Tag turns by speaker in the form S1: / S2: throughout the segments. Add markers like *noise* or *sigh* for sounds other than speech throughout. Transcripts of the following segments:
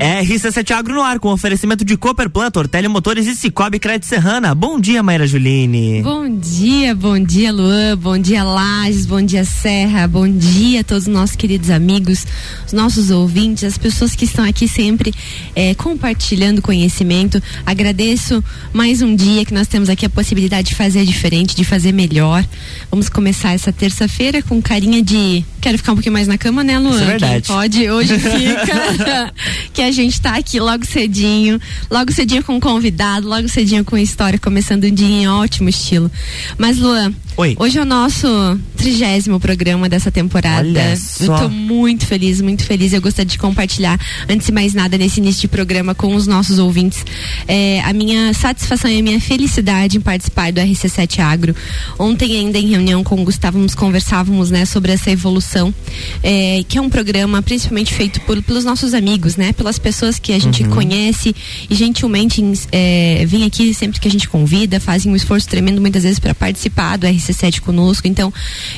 S1: RC7 Agro no ar, com oferecimento de Cooper Plant, Ortelha Motores e Cicobi Crédito Serrana. Bom dia, Maíra Juline.
S2: Bom dia, bom dia, Luan. Bom dia, Lages. Bom dia, Serra. Bom dia a todos os nossos queridos amigos, os nossos ouvintes, as pessoas que estão aqui sempre é, compartilhando conhecimento. Agradeço mais um dia que nós temos aqui a possibilidade de fazer diferente, de fazer melhor. Vamos começar essa terça-feira com carinha de. Quero ficar um pouquinho mais na cama, né, Luan? Isso
S1: é verdade.
S2: Quem pode, hoje *laughs* fica. que a gente está aqui logo cedinho, logo cedinho com um convidado, logo cedinho com história, começando um dia em ótimo estilo. Mas, Luan,
S1: Oi.
S2: hoje é o nosso trigésimo programa dessa temporada.
S1: Olha só.
S2: Eu tô muito feliz, muito feliz. Eu gostaria de compartilhar, antes de mais nada, nesse início de programa com os nossos ouvintes, é, a minha satisfação e a minha felicidade em participar do RC7 Agro. Ontem, ainda em reunião com o Gustavo, nos conversávamos né, sobre essa evolução, é, que é um programa principalmente feito por, pelos nossos amigos, né? Pelas pessoas que a gente conhece e gentilmente é, vem aqui sempre que a gente convida, fazem um esforço tremendo muitas vezes para participar do RC7 conosco. Então,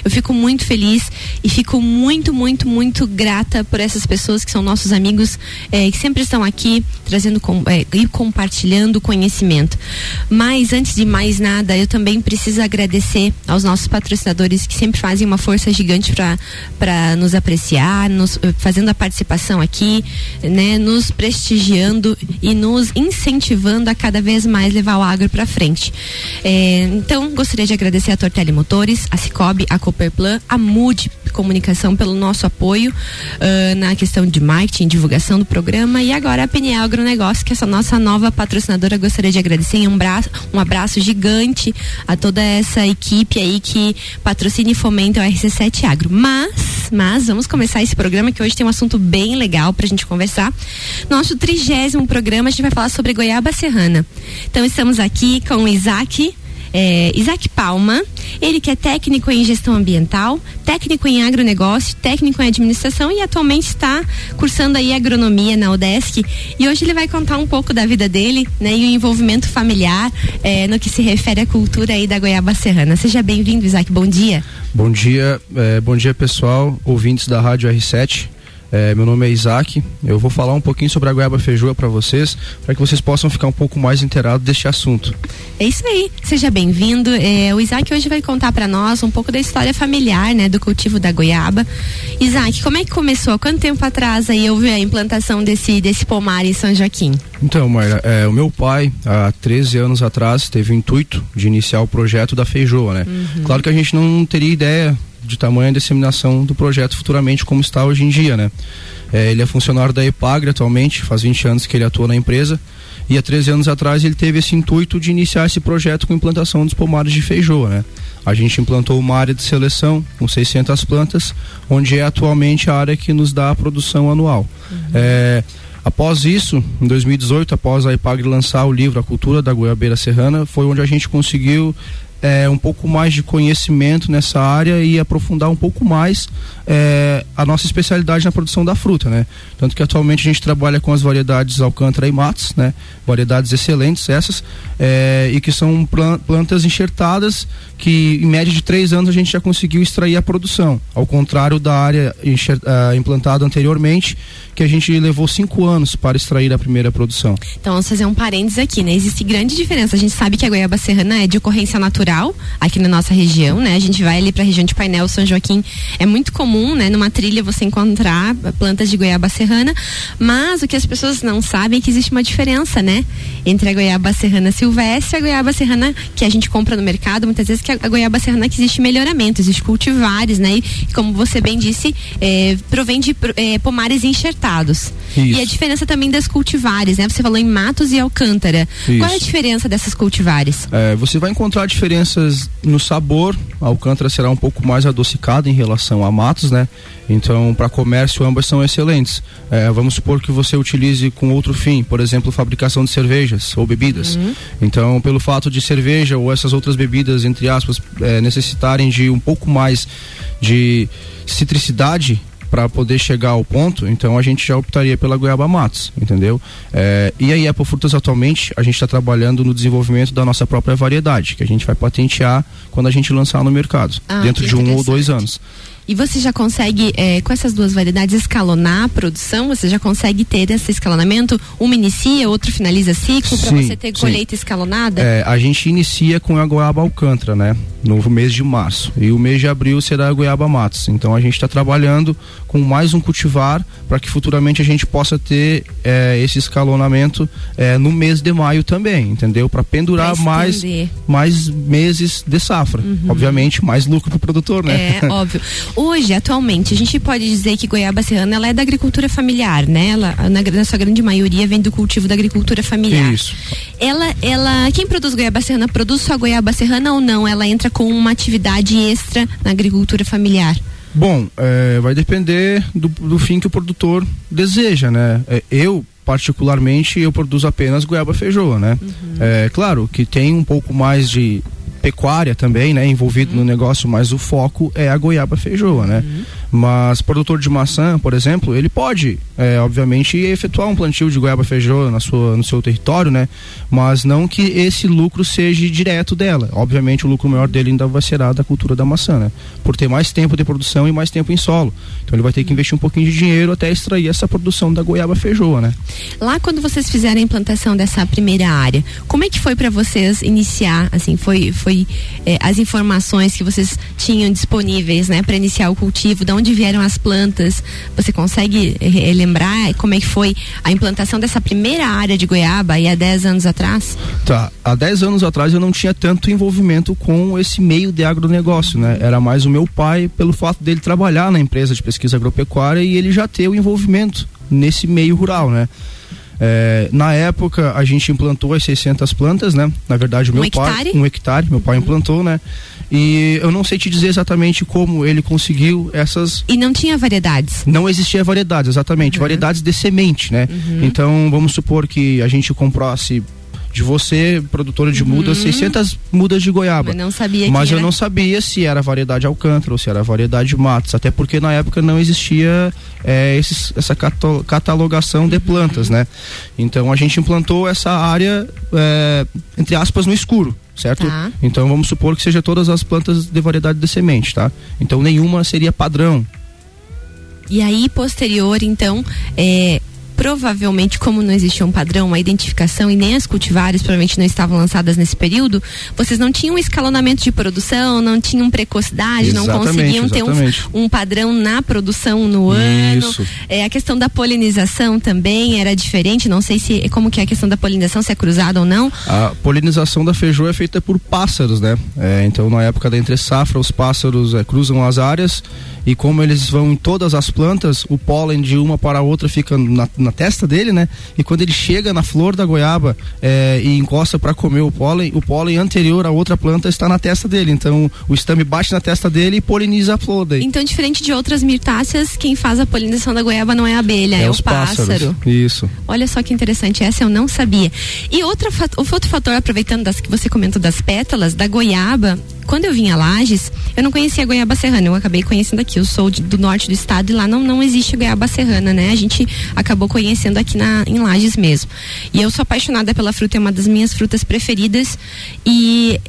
S2: eu fico muito feliz e fico muito, muito, muito grata por essas pessoas que são nossos amigos, é, que sempre estão aqui trazendo com, é, e compartilhando conhecimento. Mas antes de mais nada, eu também preciso agradecer aos nossos patrocinadores que sempre fazem uma força gigante para nos apreciar, nos, fazendo a participação aqui, né, nos prestigiando e nos incentivando a cada vez mais levar o agro para frente. É, então, gostaria de agradecer a Tortelli Motores, a Cicobi, a Cooperplan, a Mood Comunicação pelo nosso apoio uh, na questão de marketing, divulgação do programa e agora a PNL Agronegócio, que é essa nossa nova patrocinadora. Gostaria de agradecer um, braço, um abraço gigante a toda essa equipe aí que patrocina e fomenta o RC7 Agro. Mas, mas vamos começar esse programa que hoje tem um assunto bem legal pra gente conversar. Nosso trigésimo programa, a gente vai falar sobre goiaba serrana. Então estamos aqui com o Isaac é, Isaac Palma, ele que é técnico em gestão ambiental, técnico em agronegócio, técnico em administração e atualmente está cursando aí agronomia na UDESC. E hoje ele vai contar um pouco da vida dele, né, e o envolvimento familiar é, no que se refere à cultura aí da goiaba serrana. Seja bem-vindo, Isaac. Bom dia.
S3: Bom dia, é, bom dia pessoal, ouvintes da Rádio R7. É, meu nome é Isaac. Eu vou falar um pouquinho sobre a goiaba feijoa para vocês, para que vocês possam ficar um pouco mais inteirados deste assunto.
S2: É isso aí. Seja bem-vindo. É, o Isaac hoje vai contar para nós um pouco da história familiar, né, do cultivo da goiaba. Isaac, como é que começou? Quanto tempo atrás aí houve a implantação desse desse pomar em São Joaquim?
S3: Então, Mayra, é, o meu pai, há 13 anos atrás, teve o intuito de iniciar o projeto da feijoa, né?
S2: Uhum.
S3: Claro que a gente não teria ideia de tamanha disseminação do projeto futuramente como está hoje em dia, né? É, ele é funcionário da Epagre atualmente, faz 20 anos que ele atua na empresa e há 13 anos atrás ele teve esse intuito de iniciar esse projeto com implantação dos pomares de feijoa, né? A gente implantou uma área de seleção com 600 plantas, onde é atualmente a área que nos dá a produção anual. É, Após isso, em 2018, após a Epagre lançar o livro A Cultura da Goiabeira Serrana, foi onde a gente conseguiu é, um pouco mais de conhecimento nessa área e aprofundar um pouco mais é, a nossa especialidade na produção da fruta, né? Tanto que atualmente a gente trabalha com as variedades Alcântara e Matos, né? Variedades excelentes essas é, e que são plan- plantas enxertadas que em média de três anos a gente já conseguiu extrair a produção, ao contrário da área ah, implantada anteriormente que a gente levou cinco anos para extrair a primeira produção.
S2: Então vamos fazer um parênteses aqui, né? Existe grande diferença. A gente sabe que a goiaba serrana é de ocorrência natural aqui na nossa região, né? A gente vai ali para a região de Painel, São Joaquim, é muito comum, né? Numa trilha você encontrar plantas de goiaba serrana, mas o que as pessoas não sabem é que existe uma diferença, né? Entre a goiaba serrana silvestre e a goiaba serrana que a gente compra no mercado, muitas vezes que a goiaba serrana que existe melhoramento, existe cultivares, né? E como você bem disse, é, provém de é, pomares enxertados. E a diferença também das cultivares, né? Você falou em Matos e Alcântara. Qual é a
S3: Isso.
S2: diferença dessas cultivares?
S3: É, você vai encontrar diferenças no sabor. A Alcântara será um pouco mais adocicada em relação a Matos, né? Então, para comércio, ambas são excelentes. É, vamos supor que você utilize com outro fim, por exemplo, fabricação de cervejas ou bebidas. Então, pelo fato de cerveja ou essas outras bebidas, entre aspas, é, necessitarem de um pouco mais de citricidade para poder chegar ao ponto, então a gente já optaria pela goiaba matos, entendeu? É, e aí, Apple Frutas atualmente a gente está trabalhando no desenvolvimento da nossa própria variedade, que a gente vai patentear quando a gente lançar no mercado,
S2: Ah,
S3: dentro de um ou dois anos.
S2: E você já consegue, é, com essas duas variedades, escalonar a produção? Você já consegue ter esse escalonamento? Uma inicia, outro finaliza ciclo, para você ter colheita sim. escalonada?
S3: É, a gente inicia com a goiaba alcântara, né? No mês de março. E o mês de abril será a goiaba matos. Então a gente está trabalhando com mais um cultivar para que futuramente a gente possa ter é, esse escalonamento é, no mês de maio também, entendeu? Para pendurar mais, mais meses de safra. Uhum. Obviamente, mais lucro para o produtor,
S2: né? É, *laughs* óbvio. Hoje, atualmente, a gente pode dizer que Goiaba Serrana ela é da agricultura familiar, né? Ela, na, na sua grande maioria, vem do cultivo da agricultura familiar.
S3: Isso.
S2: Ela, ela, quem produz Goiaba Serrana, produz só Goiaba Serrana ou não? Ela entra com uma atividade extra na agricultura familiar?
S3: Bom, é, vai depender do, do, fim que o produtor deseja, né? É, eu, particularmente, eu produzo apenas goiaba feijoa, né? Uhum. É claro que tem um pouco mais de pecuária também, né, envolvido uhum. no negócio, mas o foco é a goiaba feijoa, né? Uhum. Mas produtor de maçã, por exemplo, ele pode, é, obviamente, efetuar um plantio de goiaba feijoa na sua, no seu território, né? Mas não que esse lucro seja direto dela. Obviamente, o lucro maior dele ainda vai ser da cultura da maçã, né? Por ter mais tempo de produção e mais tempo em solo. Então ele vai ter que investir um pouquinho de dinheiro até extrair essa produção da goiaba feijoa, né?
S2: Lá quando vocês fizeram a implantação dessa primeira área, como é que foi para vocês iniciar? Assim, foi, foi é, as informações que vocês tinham disponíveis, né, para iniciar o cultivo? De onde vieram as plantas? Você consegue é, lembrar como é que foi a implantação dessa primeira área de goiaba aí há 10 anos atrás?
S3: Tá, há 10 anos atrás eu não tinha tanto envolvimento com esse meio de agronegócio, né? Era mais o meu pai pelo fato dele trabalhar na empresa de pesquisa agropecuária e ele já ter o envolvimento nesse meio rural, né? É, na época a gente implantou as 600 plantas, né? Na verdade o meu
S2: um
S3: pai,
S2: hectare?
S3: um hectare, meu pai implantou, né? E eu não sei te dizer exatamente como ele conseguiu essas.
S2: E não tinha variedades?
S3: Não existia variedades, exatamente. Uhum. Variedades de semente, né? Uhum. Então vamos supor que a gente comprasse de você, produtora de uhum. mudas, 600 mudas de goiaba.
S2: Mas não sabia
S3: Mas
S2: eu
S3: era... não sabia se era variedade alcântara ou se era variedade matos, até porque na época não existia é, esses, essa catalogação de plantas, né? Então a gente implantou essa área, é, entre aspas, no escuro certo? Tá. Então vamos supor que seja todas as plantas de variedade de semente, tá? Então nenhuma seria padrão.
S2: E aí posterior, então, é, provavelmente, como não existia um padrão, uma identificação e nem as cultivares provavelmente não estavam lançadas nesse período, vocês não tinham um escalonamento de produção, não tinham precocidade, exatamente, não conseguiam exatamente. ter um, um, padrão na produção no
S3: Isso.
S2: ano. É, a questão da polinização também era diferente, não sei se como que é a questão da polinização, se é cruzada ou não.
S3: A polinização da feijoa é feita por pássaros, né? É, então na época da entre safra os pássaros é, cruzam as áreas e como eles vão em todas as plantas, o pólen de uma para a outra fica na, na testa dele, né? E quando ele chega na flor da goiaba é, e encosta para comer o pólen, o pólen anterior à outra planta está na testa dele. Então o estame bate na testa dele e poliniza a flor daí.
S2: Então, diferente de outras mirtáceas, quem faz a polinização da goiaba não é a abelha, é, é o pássaro. Pássaros.
S3: Isso.
S2: Olha só que interessante, essa eu não sabia. E outra, outro fator, aproveitando das que você comentou das pétalas, da goiaba, quando eu vim a Lages, eu não conhecia a goiaba serrana, eu acabei conhecendo aqui. Eu sou de, do norte do estado e lá não, não existe goiaba serrana, né? A gente acabou conhecendo aqui na, em Lages mesmo. E eu sou apaixonada pela fruta, é uma das minhas frutas preferidas. E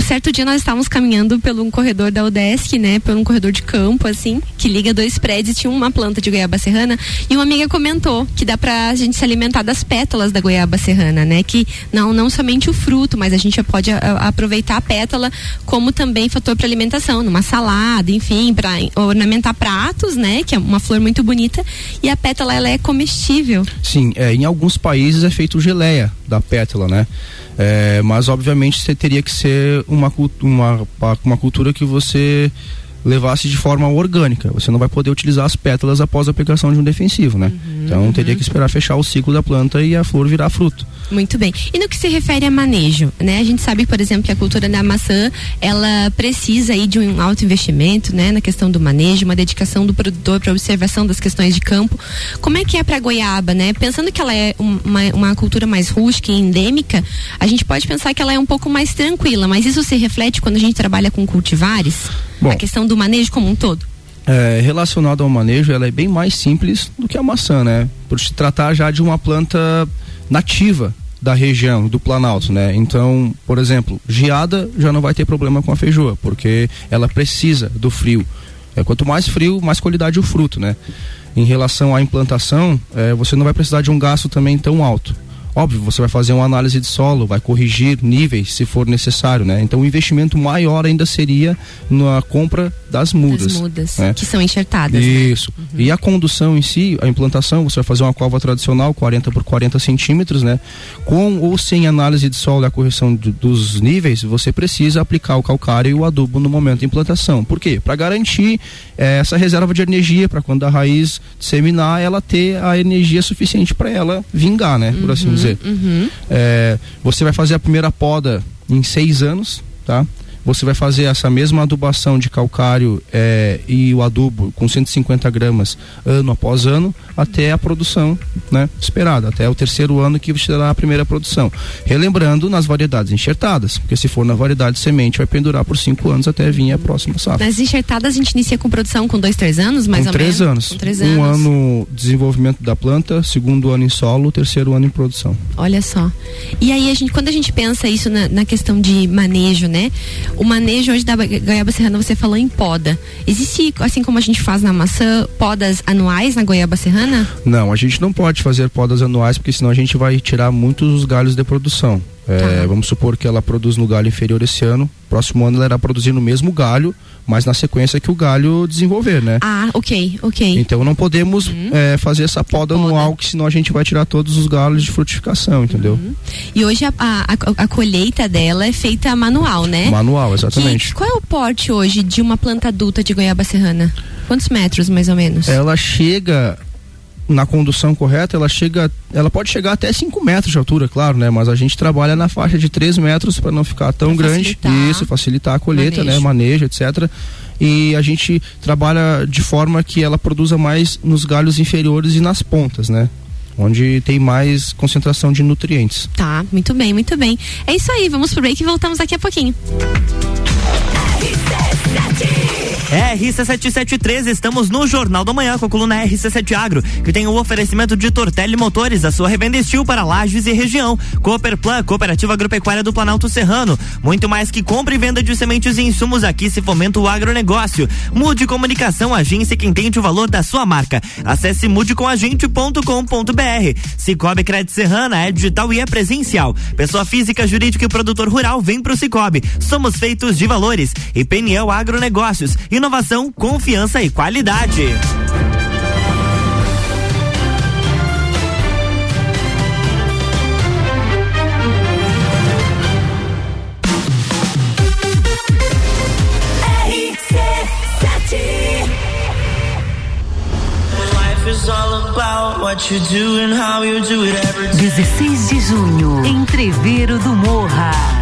S2: certo dia nós estávamos caminhando pelo um corredor da UDESC, né? Por um corredor de campo, assim, que liga dois prédios, tinha uma planta de goiaba serrana, e uma amiga comentou que dá pra gente se alimentar das pétalas da goiaba serrana, né? Que não, não somente o fruto, mas a gente pode a, a, aproveitar a pétala como também fator para alimentação, numa salada, enfim, para ornamentar pratos, né? Que é uma flor muito bonita, e a pétala ela é comestível.
S3: Sim, é, em alguns países é feito geleia da pétala, né? É, mas obviamente você teria que ser uma, uma, uma cultura que você levasse de forma orgânica. Você não vai poder utilizar as pétalas após a aplicação de um defensivo, né? Uhum, então uhum. teria que esperar fechar o ciclo da planta e a flor virar fruto.
S2: Muito bem. E no que se refere a manejo, né? A gente sabe, por exemplo, que a cultura da maçã, ela precisa aí de um alto investimento, né, na questão do manejo, uma dedicação do produtor para observação das questões de campo. Como é que é para goiaba, né? Pensando que ela é uma, uma cultura mais rústica e endêmica, a gente pode pensar que ela é um pouco mais tranquila, mas isso se reflete quando a gente trabalha com cultivares? Bom, a questão do manejo como um todo?
S3: É, relacionado ao manejo, ela é bem mais simples do que a maçã, né? Por se tratar já de uma planta nativa da região, do Planalto, né? Então, por exemplo, geada já não vai ter problema com a feijoa, porque ela precisa do frio. É, quanto mais frio, mais qualidade o fruto, né? Em relação à implantação, é, você não vai precisar de um gasto também tão alto. Óbvio, você vai fazer uma análise de solo, vai corrigir níveis se for necessário, né? Então o investimento maior ainda seria na compra das mudas.
S2: Das mudas, né? que são enxertadas. Né?
S3: Isso. Né? Uhum. E a condução em si, a implantação, você vai fazer uma cova tradicional, 40 por 40 centímetros, né? Com ou sem análise de solo e a correção dos níveis, você precisa aplicar o calcário e o adubo no momento da implantação. Por quê? Para garantir é, essa reserva de energia, para quando a raiz disseminar, ela ter a energia suficiente para ela vingar, né? Por assim uhum. dizer dizer. Uhum. É, você vai fazer a primeira poda em seis anos, tá? Você vai fazer essa mesma adubação de calcário é, e o adubo com 150 gramas ano após ano até a produção né, esperada, até o terceiro ano que você terá a primeira produção. Relembrando nas variedades enxertadas, porque se for na variedade semente vai pendurar por cinco anos até vir a próxima safra.
S2: Nas enxertadas a gente inicia com produção com dois, três anos, mais
S3: com
S2: ou
S3: três
S2: menos?
S3: Anos. Com três anos. Um ano desenvolvimento da planta, segundo ano em solo, terceiro ano em produção.
S2: Olha só. E aí a gente, quando a gente pensa isso na, na questão de manejo, né? O manejo hoje da goiaba serrana, você falou em poda. Existe, assim como a gente faz na maçã, podas anuais na goiaba serrana?
S3: Não, a gente não pode fazer podas anuais, porque senão a gente vai tirar muitos galhos de produção. É, tá. Vamos supor que ela produz no galho inferior esse ano, próximo ano ela irá produzir no mesmo galho, mas na sequência que o galho desenvolver, né?
S2: Ah, ok, ok.
S3: Então não podemos uhum. é, fazer essa poda, poda, anual, que senão a gente vai tirar todos os galhos de frutificação, entendeu? Uhum.
S2: E hoje a, a, a, colheita dela é feita manual, né?
S3: Manual, exatamente.
S2: Que, qual é o porte hoje de uma planta adulta de goiaba serrana? Quantos metros, mais ou menos?
S3: Ela chega na condução correta, ela chega, ela pode chegar até 5 metros de altura, claro, né? Mas a gente trabalha na faixa de 3 metros para não ficar tão pra grande. Facilitar. Isso, facilitar a colheita, manejo. né? Manejo, etc. E a gente trabalha de forma que ela produza mais nos galhos inferiores e nas pontas, né? onde tem mais concentração de nutrientes.
S2: Tá, muito bem, muito bem. É isso aí, vamos pro break e voltamos daqui a pouquinho.
S1: RC7713, estamos no Jornal da Manhã com a coluna RC7 Agro, que tem o oferecimento de Tortelli Motores, a sua revenda estil para lajes e região. Cooperplan, Cooperativa Agropecuária do Planalto Serrano. Muito mais que compra e venda de sementes e insumos aqui se fomenta o agronegócio. Mude Comunicação, agência que entende o valor da sua marca. Acesse mudecomagente.com.br. Cicobi Crédito Serrana é digital e é presencial. Pessoa física, jurídica e produtor rural vem pro Cicobi. Somos feitos de valores. E Peniel Agronegócios. E inovação, confiança e qualidade.
S4: Dezesseis de junho, Entreveiro do Morra.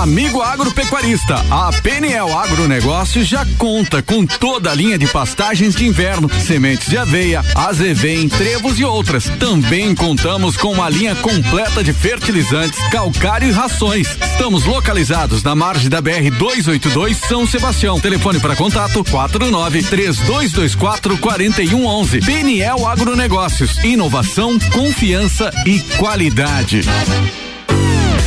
S5: Amigo agropecuarista, a PNL Agronegócios já conta com toda a linha de pastagens de inverno, sementes de aveia, azevém, trevos e outras. Também contamos com uma linha completa de fertilizantes, calcário e rações. Estamos localizados na margem da BR 282 São Sebastião. Telefone para contato 49 3224 4111. PNL Agronegócios, inovação, confiança e qualidade.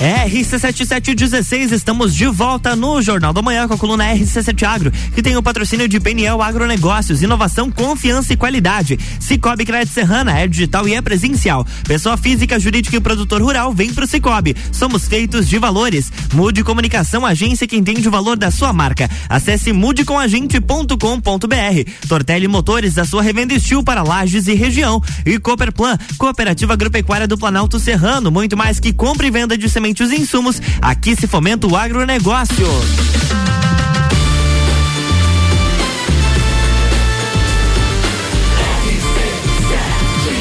S1: RC7716, estamos de volta no Jornal da Manhã com a coluna RC7 Agro, que tem o patrocínio de Peniel Agronegócios, inovação, confiança e qualidade. Cicobi Crédito Serrana é digital e é presencial. Pessoa física, jurídica e produtor rural, vem pro Cicobi. Somos feitos de valores. Mude Comunicação, agência que entende o valor da sua marca. Acesse mudecomagente.com.br. Tortelli Motores, a sua revenda estil para lajes e região. E Cooperplan, Cooperativa Agropecuária do Planalto Serrano, muito mais que compra e venda de sementes e insumos, aqui se fomenta o agronegócio.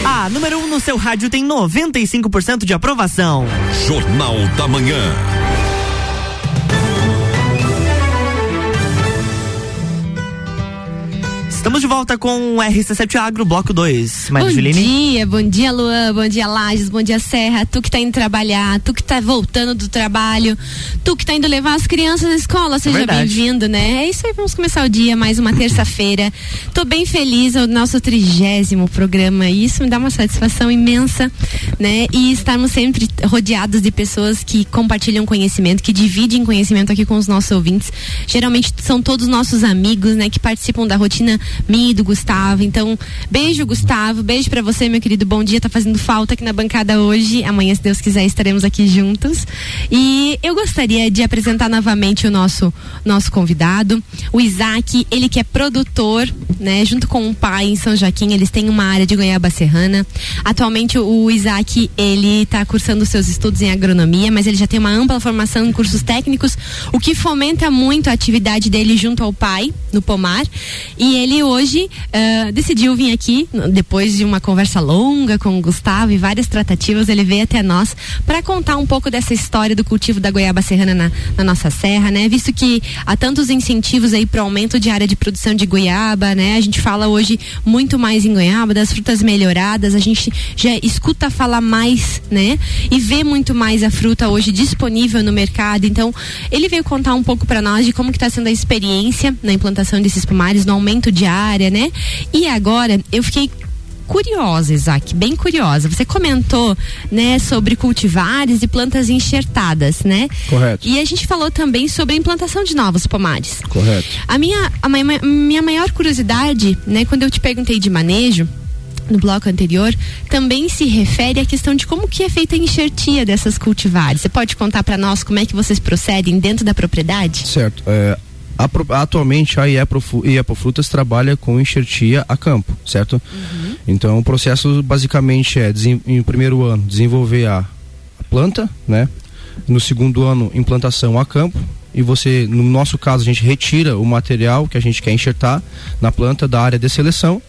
S1: A número 1 um no seu rádio tem 95% de aprovação.
S6: Jornal da Manhã.
S1: Estamos de volta com o RC7 Agro, bloco 2.
S2: Bom dia, bom dia, Luan, bom dia, Lages, bom dia, Serra. Tu que tá indo trabalhar, tu que tá voltando do trabalho, tu que tá indo levar as crianças à escola, seja bem-vindo, né? É isso aí, vamos começar o dia, mais uma terça-feira. Tô bem feliz, é o nosso trigésimo programa, e isso me dá uma satisfação imensa, né? E estarmos sempre rodeados de pessoas que compartilham conhecimento, que dividem conhecimento aqui com os nossos ouvintes. Geralmente são todos nossos amigos, né? Que participam da rotina minha e do Gustavo. Então, beijo, Gustavo. Beijo para você, meu querido. Bom dia. Tá fazendo falta aqui na bancada hoje. Amanhã, se Deus quiser, estaremos aqui juntos. E eu gostaria de apresentar novamente o nosso nosso convidado, o Isaac. Ele que é produtor, né? Junto com o pai em São Joaquim, eles têm uma área de goiaba serrana. Atualmente, o Isaac, ele está cursando seus estudos em agronomia, mas ele já tem uma ampla formação em cursos técnicos, o que fomenta muito a atividade dele junto ao pai, no pomar. E ele hoje uh, decidiu vir aqui, depois de uma conversa longa com o Gustavo e várias tratativas, ele veio até nós para contar um pouco dessa história do cultivo da goiaba serrana na, na nossa serra, né? Visto que há tantos incentivos aí para aumento de área de produção de goiaba, né? A gente fala hoje muito mais em goiaba, das frutas melhoradas, a gente já escuta falar mais, né? E vê muito mais a fruta hoje disponível no mercado. Então, ele veio contar um pouco para nós de como que está sendo a experiência na implantação desses pomares, no aumento de área, né? E agora eu fiquei curiosa, Isaac, bem curiosa. Você comentou, né, sobre cultivares e plantas enxertadas, né?
S3: Correto.
S2: E a gente falou também sobre a implantação de novos pomares.
S3: Correto.
S2: A minha, a minha, minha maior curiosidade, né, quando eu te perguntei de manejo, no bloco anterior, também se refere à questão de como que é feita a enxertia dessas cultivares. Você pode contar para nós como é que vocês procedem dentro da propriedade?
S3: Certo. É, atualmente a Iepofrutas trabalha com enxertia a campo, certo? Uhum. Então o processo basicamente é, em primeiro ano, desenvolver a, a planta, né? No segundo ano, implantação a campo, e você, no nosso caso, a gente retira o material que a gente quer enxertar na planta da área de seleção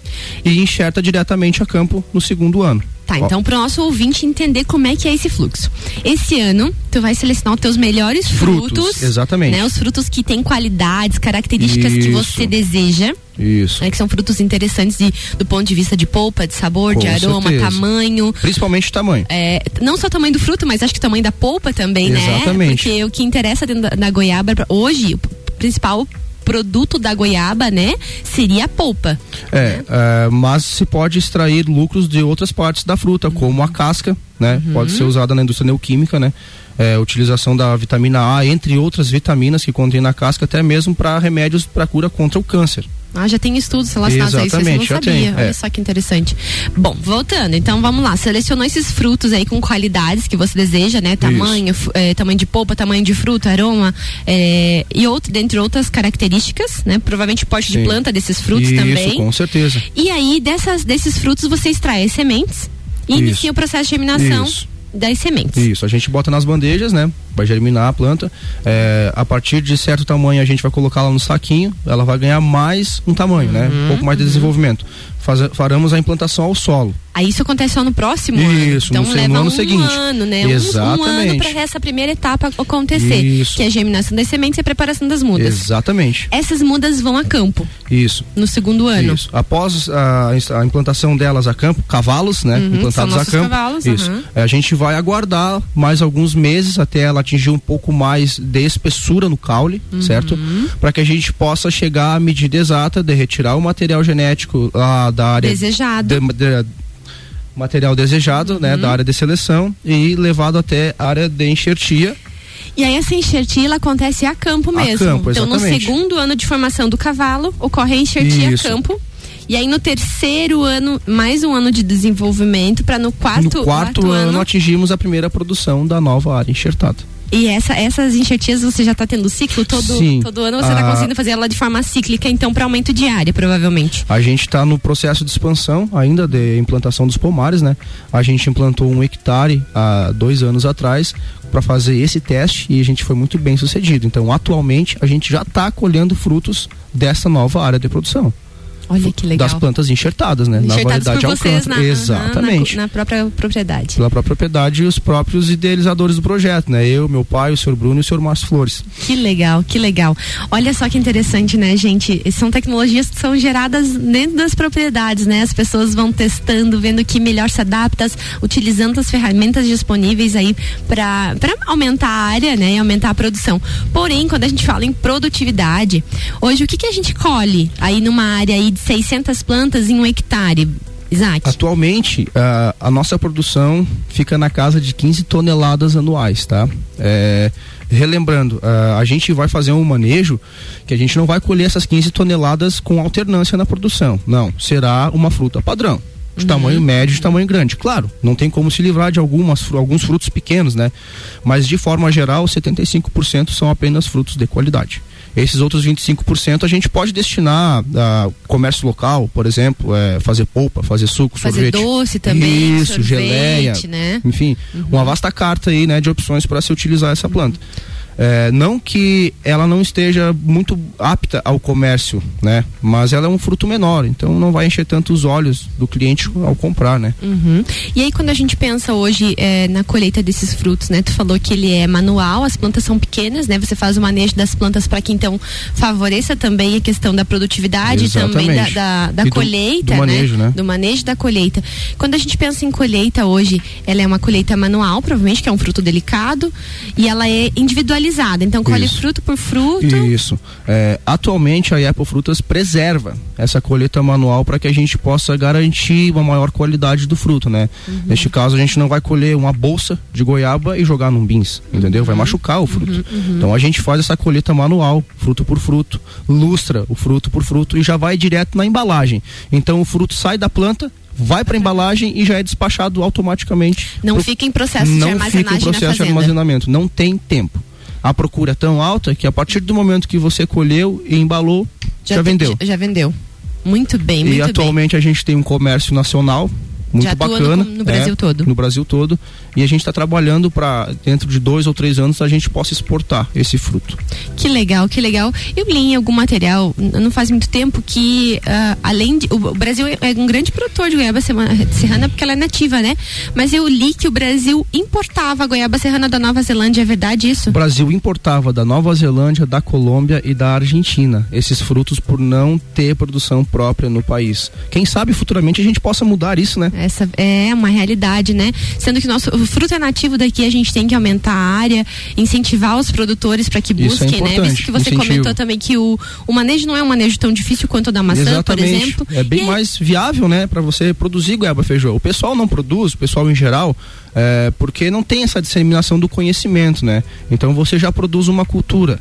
S3: e enxerta diretamente a campo no segundo ano.
S2: Tá, então para o nosso ouvinte entender como é que é esse fluxo. Esse ano, tu vai selecionar os teus melhores frutos. frutos
S3: exatamente.
S2: Né, os frutos que têm qualidades, características Isso. que você deseja.
S3: Isso.
S2: Né, que são frutos interessantes de, do ponto de vista de polpa, de sabor, Com de aroma, certeza. tamanho.
S3: Principalmente tamanho.
S2: É, não só o tamanho do fruto, mas acho que o tamanho da polpa também,
S3: Exatamente.
S2: né?
S3: Exatamente.
S2: Porque o que interessa dentro da, da goiaba, hoje, o principal produto da goiaba, né? Seria a polpa.
S3: É, é, mas se pode extrair lucros de outras partes da fruta, uhum. como a casca, né? Uhum. Pode ser usada na indústria neoquímica, né? É, utilização da vitamina A, entre outras vitaminas que contém na casca, até mesmo para remédios para cura contra o câncer.
S2: Ah, já tem estudos relacionados
S3: Exatamente,
S2: a isso, eu não sabia.
S3: Tem,
S2: Olha
S3: é.
S2: só que interessante. Bom, voltando, então vamos lá. Selecionou esses frutos aí com qualidades que você deseja, né? Tamanho, é, tamanho de polpa, tamanho de fruta, aroma é, e outro, dentre outras características, né? Provavelmente porte de planta desses frutos
S3: isso,
S2: também.
S3: com certeza.
S2: E aí, dessas, desses frutos, você extrai as sementes e
S3: isso.
S2: inicia o processo de germinação.
S3: Isso
S2: das sementes.
S3: Isso, a gente bota nas bandejas, né? vai germinar a planta. É, a partir de certo tamanho a gente vai colocá-la no saquinho, ela vai ganhar mais um tamanho, né? Um pouco mais de desenvolvimento. Faz, faremos a implantação ao solo.
S2: Aí isso acontece só no próximo ano.
S3: Isso,
S2: Então
S3: no,
S2: leva
S3: no ano
S2: um
S3: seguinte.
S2: ano, né? Um- Um, ano
S3: Exatamente.
S2: para essa primeira etapa acontecer.
S3: Isso.
S2: Que é a germinação das sementes e a preparação das mudas.
S3: Exatamente.
S2: Essas mudas vão a campo
S3: Isso.
S2: no segundo ano.
S3: Isso. Após a, a implantação delas a campo, cavalos, né?
S2: Uhum,
S3: implantados a campo.
S2: cavalos,
S3: isso.
S2: uhum.
S3: A gente vai aguardar mais alguns meses até ela atingir um pouco mais de espessura no caule,
S2: Uhum.
S3: certo? Para que a gente possa chegar à medida exata de retirar o material genético lá da área
S2: Desejado.
S3: de- de- material desejado, né,
S2: Uhum.
S3: da área de seleção e levado até a área de enxertia
S2: E aí essa enxertia ela acontece a campo
S3: A
S2: mesmo.
S3: campo,
S2: então no segundo ano de formação do cavalo ocorre a enxertia
S3: Isso.
S2: a campo. E aí no terceiro ano, mais um ano de desenvolvimento para no quarto,
S3: no quarto, ano, atingimos a primeira produção da nova área enxertada.
S2: E essa, essas enxertias você já está tendo ciclo todo,
S3: Sim.
S2: todo ano, você está
S3: Ah.
S2: conseguindo fazer ela de forma cíclica, então para aumento de área, provavelmente.
S3: A gente está no processo de expansão ainda de implantação dos pomares, né? A gente implantou um hectare há dois anos atrás para fazer esse teste e a gente foi muito bem sucedido. Então, atualmente, a gente já está colhendo frutos dessa nova área de produção.
S2: Olha que legal.
S3: Das plantas enxertadas, né? na
S2: Enxertados
S3: variedade
S2: por vocês na,
S3: Exatamente.
S2: na, na própria propriedade.
S3: Pela própria propriedade e os próprios idealizadores do projeto, né? Eu, meu pai, o senhor Bruno e o senhor Márcio Flores.
S2: Que legal, que legal. Olha só que interessante, né, gente? São tecnologias que são geradas dentro das propriedades, né? As pessoas vão testando, vendo que melhor se adapta, utilizando as ferramentas disponíveis aí para aumentar a área, né? E aumentar a produção. Porém, quando a gente fala em produtividade, hoje o que, que a gente colhe aí numa área aí de 600 plantas em um hectare? Isaac?
S3: Atualmente, ah, a nossa produção fica na casa de 15 toneladas anuais, tá? É, relembrando, a gente vai fazer um manejo que a gente não vai colher essas 15 toneladas com alternância na produção. Não, será uma fruta padrão. De tamanho médio, de tamanho grande. Claro, não tem como se livrar de algumas, alguns frutos pequenos, né? Mas de forma geral, 75% são apenas frutos de qualidade. Esses outros 25% a gente pode destinar a comércio local, por exemplo, é, fazer polpa, fazer suco,
S2: Fazer
S3: sorvete.
S2: doce também,
S3: Isso,
S2: sorvete,
S3: geleia.
S2: né?
S3: Enfim, uma vasta carta aí, né, de opções para se utilizar essa planta. É, não que ela não esteja muito apta ao comércio, né? Mas ela é um fruto menor, então não vai encher tanto os olhos do cliente ao comprar, né?
S2: Uhum. E aí quando a gente pensa hoje eh, na colheita desses frutos, né? Tu falou que ele é manual, as plantas são pequenas, né? Você faz o manejo das plantas para que então favoreça também a questão da produtividade e também da,
S3: Exatamente.
S2: da, da
S3: do-
S2: colheita,
S3: do manejo, né?
S2: Do manejo da colheita. Quando a gente pensa em colheita hoje, ela é uma colheita manual, provavelmente que é um fruto delicado e ela é individualizada. Então colhe
S3: Isso.
S2: fruto por fruto.
S3: Isso. É, atualmente a Apple Frutas preserva essa colheita manual para que a gente possa garantir uma maior qualidade do fruto, né?
S2: Uhum.
S3: Neste caso a gente não vai colher uma bolsa de goiaba e jogar num bins, entendeu?
S2: Uhum.
S3: Vai machucar o fruto. Então a gente faz essa colheita manual, fruto por fruto, lustra o fruto por fruto e já vai direto na embalagem. Então o fruto sai da planta vai para embalagem e já é despachado automaticamente.
S2: Não
S3: pro-
S2: fica em processo de
S3: não
S2: armazenagem
S3: fica em processo de armazenamento, não tem tempo. A procura é tão alta que a partir do momento que você colheu e embalou, já,
S2: te-
S3: vendeu.
S2: Já, vendeu. Muito bem, muito
S3: E
S2: bem.
S3: atualmente a gente tem um comércio nacional muito
S2: Já atua no-
S3: bacana.
S2: no Brasil
S3: é,
S2: todo.
S3: No Brasil todo. E a gente está trabalhando para, dentro de dois ou três anos, a gente possa exportar esse fruto.
S2: Que legal, que legal. Eu li em algum material, não faz muito tempo, que ah, além de. O Brasil é é um grande produtor de goiaba serrana porque ela é nativa, né? Mas eu li que o Brasil importava a goiaba serrana da Nova Zelândia, é verdade isso?
S3: O Brasil importava da Nova Zelândia, da Colômbia e da Argentina esses frutos por não ter produção própria no país. Quem sabe futuramente a gente possa mudar isso, né?
S2: Essa é uma realidade, né? Sendo que nosso o fruto é nativo daqui, a gente tem que aumentar a área, incentivar os produtores para que
S3: Isso é
S2: busquem, né?
S3: importante,
S2: Visto que você
S3: incentivo.
S2: comentou também que o, o manejo não é um manejo tão difícil quanto o da maçã, por exemplo.
S3: É bem
S2: E-
S3: mais viável, né, para você produzir goiaba feijão. O pessoal não produz, o pessoal em geral, é, porque não tem essa disseminação do conhecimento, né? Então você já produz uma cultura.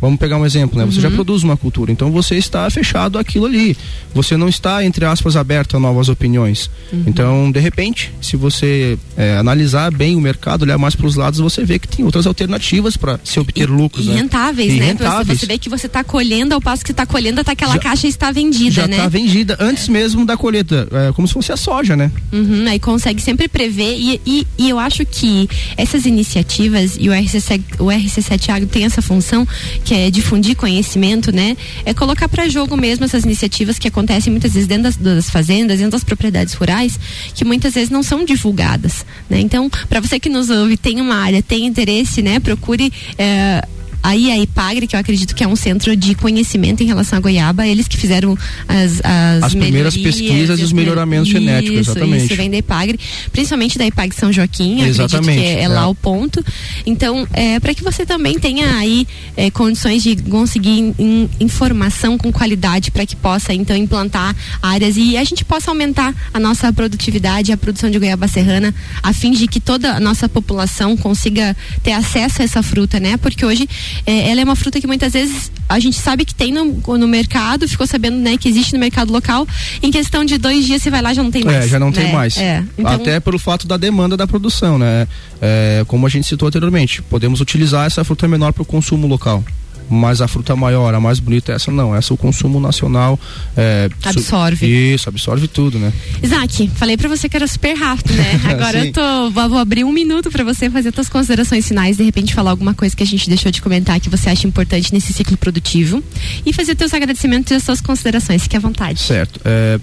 S3: Vamos pegar um exemplo, né? Você
S2: Uhum.
S3: já produz uma cultura, então você está fechado àquilo ali. Você não está, entre aspas, aberto a novas opiniões.
S2: Uhum.
S3: Então, de repente, se você é, analisar bem o mercado, olhar mais para os lados, você vê que tem outras alternativas para se obter lucros,
S2: E
S3: né?
S2: rentáveis,
S3: E
S2: né?
S3: rentáveis.
S2: Você, vê que você está colhendo ao passo que está colhendo até aquela
S3: Já-
S2: caixa está vendida,
S3: já
S2: né?
S3: está vendida antes mesmo da colheita, é, como se fosse a soja, né?
S2: Uhum, aí consegue sempre prever e, e, e eu acho que essas iniciativas e o RC7, o RC7 Agro tem essa função que é difundir conhecimento, né? É colocar para jogo mesmo essas iniciativas que acontecem muitas vezes dentro das, das fazendas, dentro das propriedades rurais, que muitas vezes não são divulgadas, né? Então, para você que nos ouve, tem uma área, tem interesse, né? Procure eh, Aí a Ipagre, que eu acredito que é um centro de conhecimento em relação à goiaba, eles que fizeram as, as,
S3: As primeiras pesquisas e os melhoramentos
S2: isso,
S3: genéticos, exatamente.
S2: Isso, vem da Ipagre, principalmente da Ipagre São Joaquim,
S3: Exatamente,
S2: que é,
S3: é.
S2: lá o ponto. Então, é, para que você também tenha aí é, condições de conseguir in- in- informação com qualidade para que possa então implantar áreas e a gente possa aumentar a nossa produtividade, a produção de goiaba serrana, a fim de que toda a nossa população consiga ter acesso a essa fruta, né? Porque hoje é, ela é uma fruta que muitas vezes a gente sabe que tem no, no mercado, ficou sabendo né, que existe no mercado local. Em questão de dois dias você vai lá já não tem mais.
S3: É, já não tem
S2: né?
S3: mais.
S2: É. Então,
S3: Até pelo fato da demanda da produção, né? É, como a gente citou anteriormente, podemos utilizar essa fruta menor para o consumo local. Mas a fruta maior, a mais bonita, essa não. Essa o consumo nacional é,
S2: Absorve.
S3: Isso, absorve tudo, né?
S2: Isaac, falei pra você que era super rápido, né? *laughs* Agora eu tô. Vou, abrir um minuto pra você fazer suas considerações finais, de repente falar alguma coisa que a gente deixou de comentar que você acha importante nesse ciclo produtivo. E fazer teus agradecimentos e as suas considerações. Fique à vontade.
S3: Certo. É,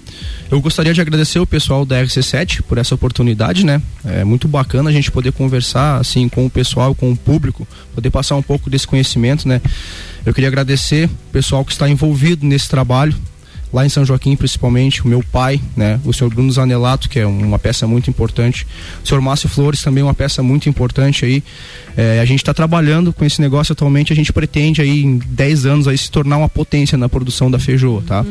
S3: eu gostaria de agradecer o pessoal da RC7 por essa oportunidade, né? É muito bacana a gente poder conversar assim com o pessoal, com o público, poder passar um pouco desse conhecimento, né? Eu queria agradecer o pessoal que está envolvido nesse trabalho, lá em São Joaquim principalmente, o meu pai, né? O senhor Bruno Zanelato, que é uma peça muito importante, o senhor Márcio Flores também uma peça muito importante aí. É, a gente está trabalhando com esse negócio atualmente, a gente pretende aí em 10 anos aí se tornar uma potência na produção da feijoa, tá?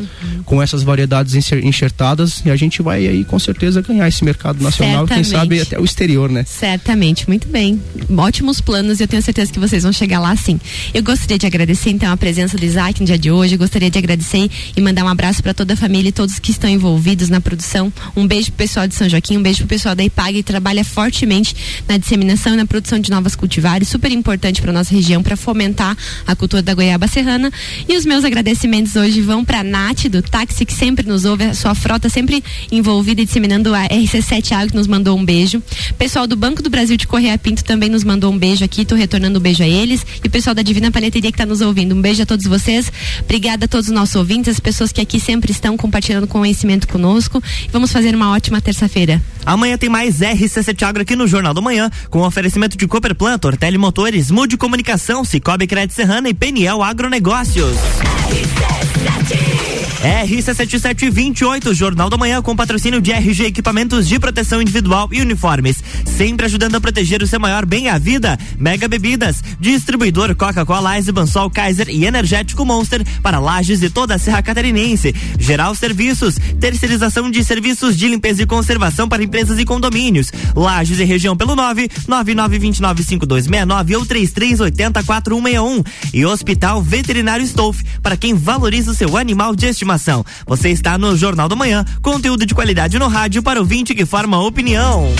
S3: Com essas variedades enxer- enxertadas e a gente vai aí com certeza ganhar esse mercado nacional, quem
S2: Certamente.
S3: sabe até o exterior, né?
S2: Certamente, muito bem. Ótimos planos e eu tenho certeza que vocês vão chegar lá sim. Eu gostaria de agradecer então a presença do Isaac no dia de hoje. Eu gostaria de agradecer e mandar um abraço para toda a família e todos que estão envolvidos na produção. Um beijo pro pessoal de São Joaquim, um beijo pro pessoal da IPAG que trabalha fortemente na disseminação e na produção de novas cultivares, super importante para nossa região para fomentar a cultura da goiaba serrana. E os meus agradecimentos hoje vão para a Nath do táxi que sempre nos ouve, a sua frota sempre envolvida e disseminando a RC7 Agro nos mandou um beijo. Pessoal do Banco do Brasil de Correia Pinto também nos mandou um beijo aqui, tô retornando um beijo a eles. E o pessoal da Divina Paleteria que está nos ouvindo. Um beijo a todos vocês. Obrigada a todos os nossos ouvintes, as pessoas que aqui sempre estão compartilhando conhecimento conosco. E vamos fazer uma ótima terça-feira.
S1: Amanhã tem mais RC7 Agro aqui no Jornal da Manhã, com oferecimento de Cooperplan, Tortelli Motores, Mude Comunicação, Cicobi Crédito Serrana e Peniel Agronegócios. RC7728, Jornal da Manhã, com patrocínio de RG Equipamentos de Proteção Individual e Uniformes. Sempre ajudando a proteger o seu maior bem a vida. Mega Bebidas, distribuidor Coca-Cola, Eisenbahn, Sol Kaiser e Energético Monster para Lages e toda a Serra Catarinense. Geral Serviços, terceirização de serviços de limpeza e conservação para empresas e condomínios. Lages e região pelo 9 99295269 ou 33804161. E Hospital Veterinário Stolf, para quem valoriza o seu animal de estimação. Você está no Jornal da Manhã, conteúdo de qualidade no rádio para o 20 que forma opinião.